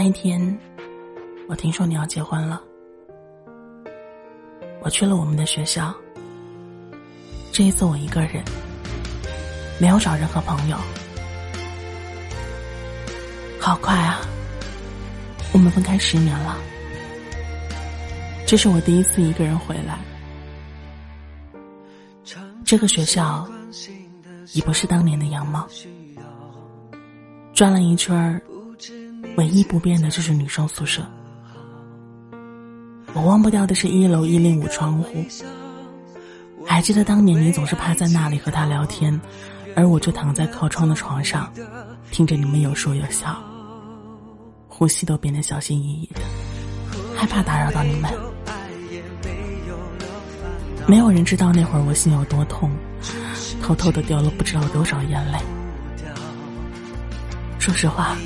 那一天，我听说你要结婚了，我去了我们的学校。这一次我一个人，没有找任何朋友。好快啊！我们分开十年了，这是我第一次一个人回来。这个学校已不是当年的样貌，转了一圈儿，唯一不变的就是女生宿舍。我忘不掉的是一楼一零五窗户，还记得当年你总是趴在那里和他聊天，而我就躺在靠窗的床上，听着你们有说有笑，呼吸都变得小心翼翼的，害怕打扰到你们。没有人知道那会儿我心有多痛，偷偷的掉了不知道多少眼泪。说实话，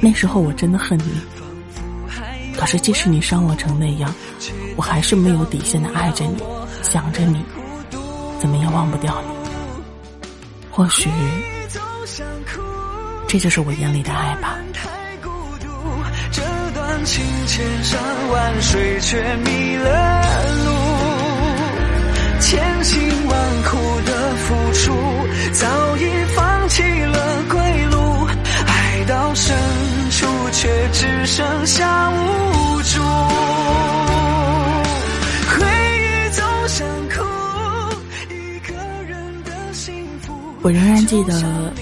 那时候我真的恨你。可是即使你伤我成那样，我还是没有底线的爱着你，想着你，怎么也忘不掉你。或许，这就是我眼里的爱吧。这段情千山万水却迷了路。千辛万苦的付出，早已放弃了剩下无助。回忆总想哭，一个人的幸福。我仍然记得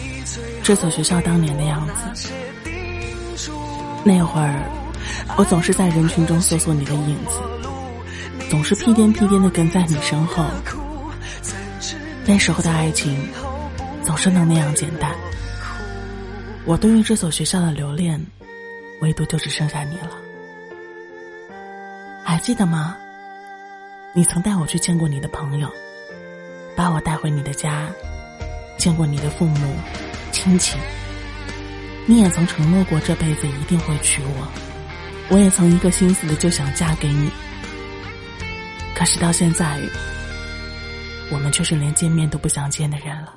这所学校当年的样子。那会儿，我总是在人群中搜索你的影子。总是屁颠屁颠的跟在你身后，那时候的爱情总是能那样简单。我对于这所学校的留恋，唯独就只剩下你了。还记得吗？你曾带我去见过你的朋友，把我带回你的家，见过你的父母亲戚。你也曾承诺过这辈子一定会娶我，我也曾一个心思的就想嫁给你。可是到现在，我们却是连见面都不想见的人了。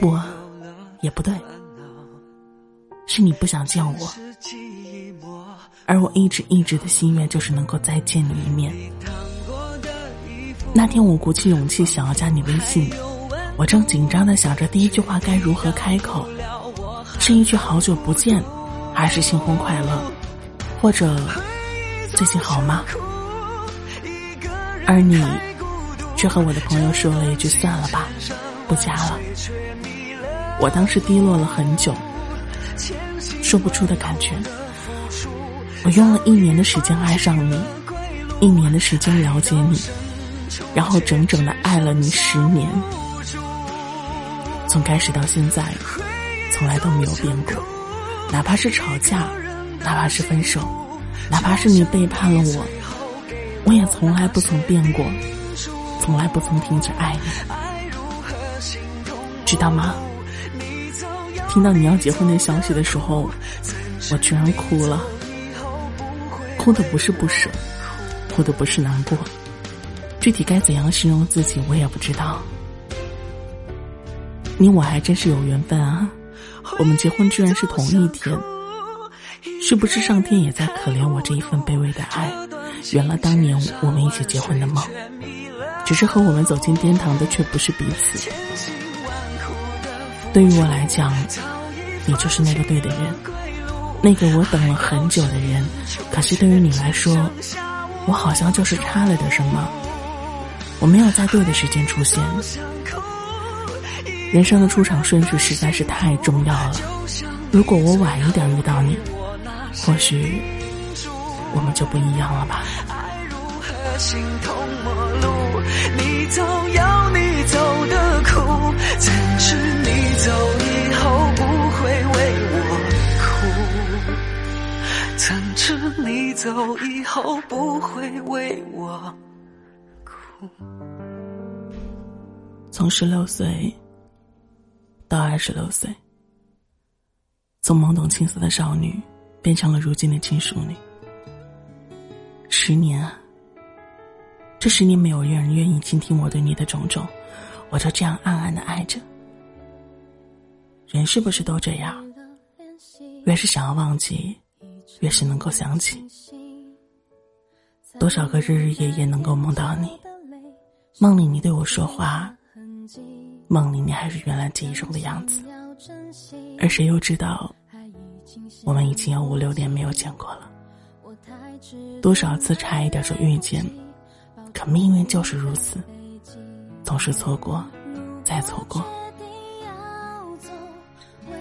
不，也不对，是你不想见我，而我一直一直的心愿就是能够再见你一面。那天我鼓起勇气想要加你微信，我正紧张的想着第一句话该如何开口，是一句好久不见，还是新婚快乐，或者？最近好吗？而你却和我的朋友说了一句：“算了吧，不加了。”我当时低落了很久，说不出的感觉。我用了一年的时间爱上你，一年的时间了解你，然后整整的爱了你十年。从开始到现在，从来都没有变过，哪怕是吵架，哪怕是分手。哪怕是你背叛了我，我也从来不曾变过，从来不曾停止爱你，知道吗？听到你要结婚的消息的时候，我居然哭了，哭的不是不舍，哭的不是难过，具体该怎样形容自己，我也不知道。你我还真是有缘分啊，我们结婚居然是同一天。是不是上天也在可怜我这一份卑微的爱，圆了当年我们一起结婚的梦？只是和我们走进殿堂的却不是彼此。对于我来讲，你就是那个对的人，那个我等了很久的人。可是对于你来说，我好像就是差了点什么，我没有在对的时间出现。人生的出场顺序实在是太重要了。如果我晚一点遇到你。或许我们就不一样了吧。爱如何形同陌路？你走有你走的苦，怎知你走以后不会为我哭？从十六岁到二十六岁，从懵懂青涩的少女。变成了如今的亲淑女。十年啊，这十年没有人愿意倾听我对你的种种，我就这样暗暗的爱着。人是不是都这样？越是想要忘记，越是能够想起。多少个日日夜夜能够梦到你，梦里你对我说话，梦里你还是原来记忆中的样子。而谁又知道，我们已经有五六年没有见过了。多少次差一点就遇见，可命运就是如此，总是错过，再错过。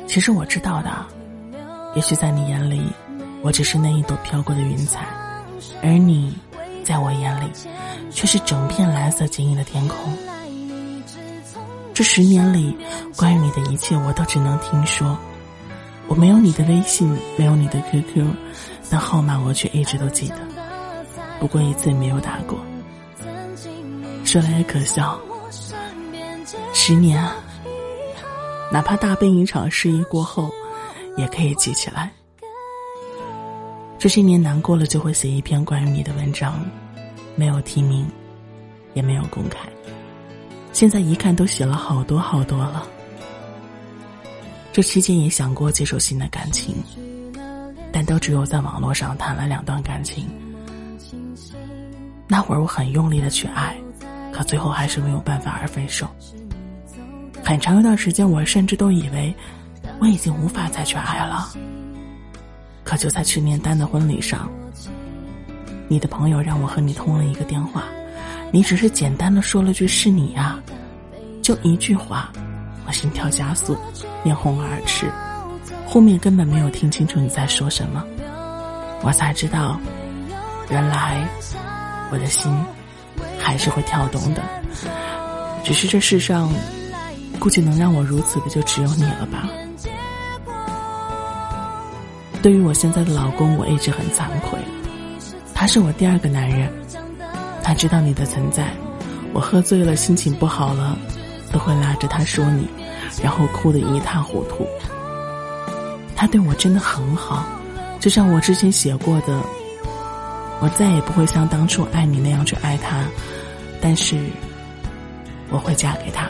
其实我知道的，也许在你眼里，我只是那一朵飘过的云彩，而你，在我眼里，却是整片蓝色晶莹的天空。这十年里，关于你的一切，我都只能听说。我没有你的微信，没有你的 QQ，但号码我却一直都记得，不过一次也没有打过。说来也可笑，十年啊，哪怕大病一场失忆过后，也可以记起来。这些年难过了，就会写一篇关于你的文章，没有提名，也没有公开。现在一看，都写了好多好多了。这期间也想过接受新的感情，但都只有在网络上谈了两段感情。那会儿我很用力的去爱，可最后还是没有办法而分手。很长一段时间，我甚至都以为我已经无法再去爱了。可就在去年丹的婚礼上，你的朋友让我和你通了一个电话。你只是简单的说了句“是你呀”，就一句话，我心跳加速，面红耳赤，后面根本没有听清楚你在说什么，我才知道，原来我的心还是会跳动的，只是这世上，估计能让我如此的就只有你了吧。对于我现在的老公，我一直很惭愧，他是我第二个男人。他知道你的存在，我喝醉了，心情不好了，都会拉着他说你，然后哭得一塌糊涂。他对我真的很好，就像我之前写过的，我再也不会像当初爱你那样去爱他，但是我会嫁给他。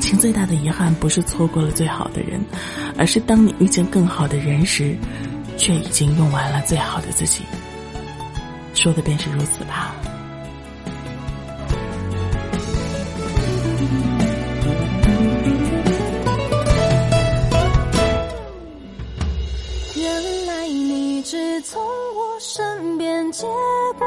情最大的遗憾不是错过了最好的人，而是当你遇见更好的人时，却已经用完了最好的自己。说的便是如此吧。原来你只从我身边经过，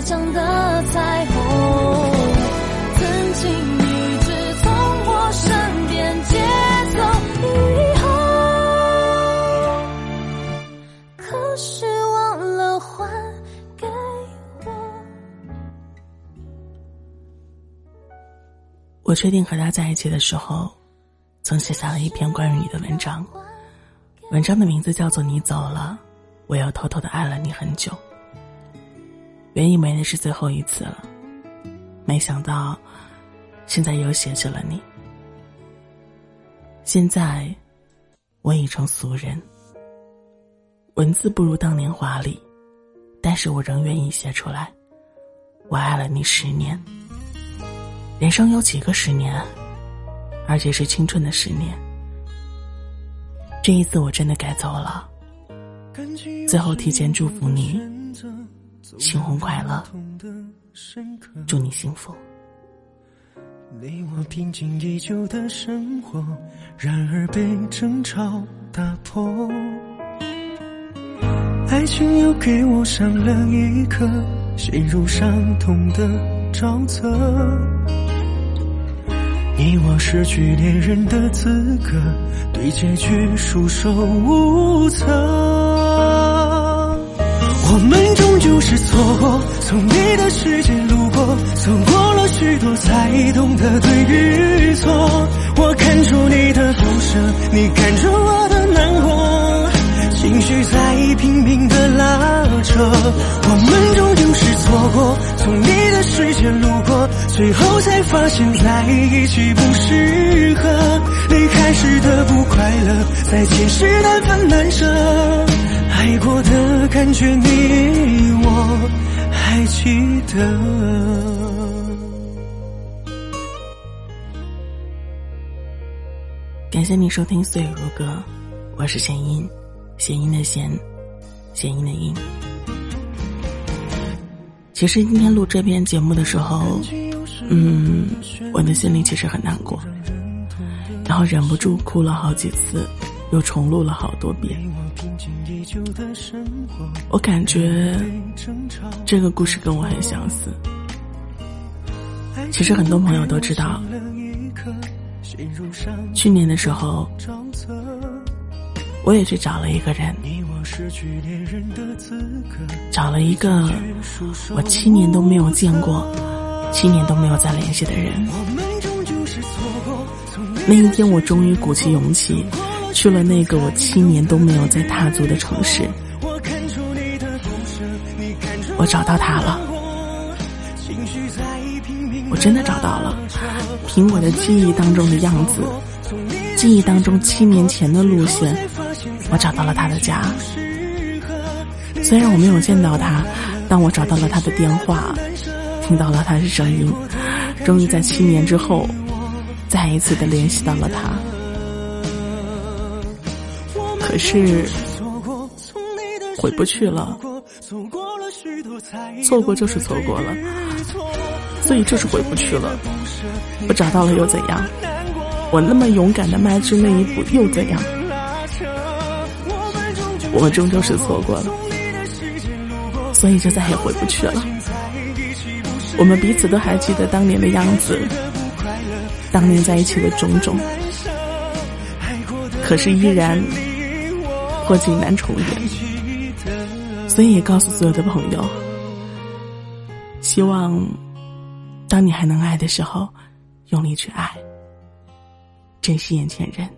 天而降的彩虹。曾经一直从。我确定和他在一起的时候，曾写下了一篇关于你的文章，文章的名字叫做《你走了，我又偷偷的爱了你很久》。原以为那是最后一次了，没想到，现在又写起了你。现在，我已成俗人，文字不如当年华丽，但是我仍愿意写出来。我爱了你十年。人生有几个十年，而且是青春的十年。这一次我真的该走了，最后提前祝福你新婚快乐，祝你幸福。你我平静已久的生活，然而被争吵打破。爱情又给我上了一课，陷入伤痛的沼泽。你我失去恋人的资格，对结局束手无策。我们终究是错过，从你的世界路过，走过了许多才懂得对与错。我看出你的不舍，你看出我的难过，情绪在拼命的拉扯。我们终究是错过，从你。的世界路过，最后才发现在一起不适合。离开时的不快乐，在前世难分难舍。爱过的感觉，你我还记得。感谢你收听《岁月如歌》，我是弦音，弦音的弦，弦音的音。其实今天录这篇节目的时候，嗯，我的心里其实很难过，然后忍不住哭了好几次，又重录了好多遍。我感觉这个故事跟我很相似。其实很多朋友都知道。去年的时候，我也去找了一个人，找了一个我七年都没有见过、七年都没有再联系的人。那一天，我终于鼓起勇气去了那个我七年都没有再踏足的城市。我找到他了。我真的找到了，凭我的记忆当中的样子，记忆当中七年前的路线，我找到了他的家。虽然我没有见到他，但我找到了他的电话，听到了他的声音，终于在七年之后，再一次的联系到了他。可是回不去了，错过就是错过了。所以就是回不去了。我找到了又怎样？我那么勇敢的迈出那一步又怎样？我们终究是错过了，所以就再也回不去了。我们彼此都还记得当年的样子，当年在一起的种种，可是依然破镜难重圆。所以也告诉所有的朋友，希望。当你还能爱的时候，用力去爱，珍惜眼前人。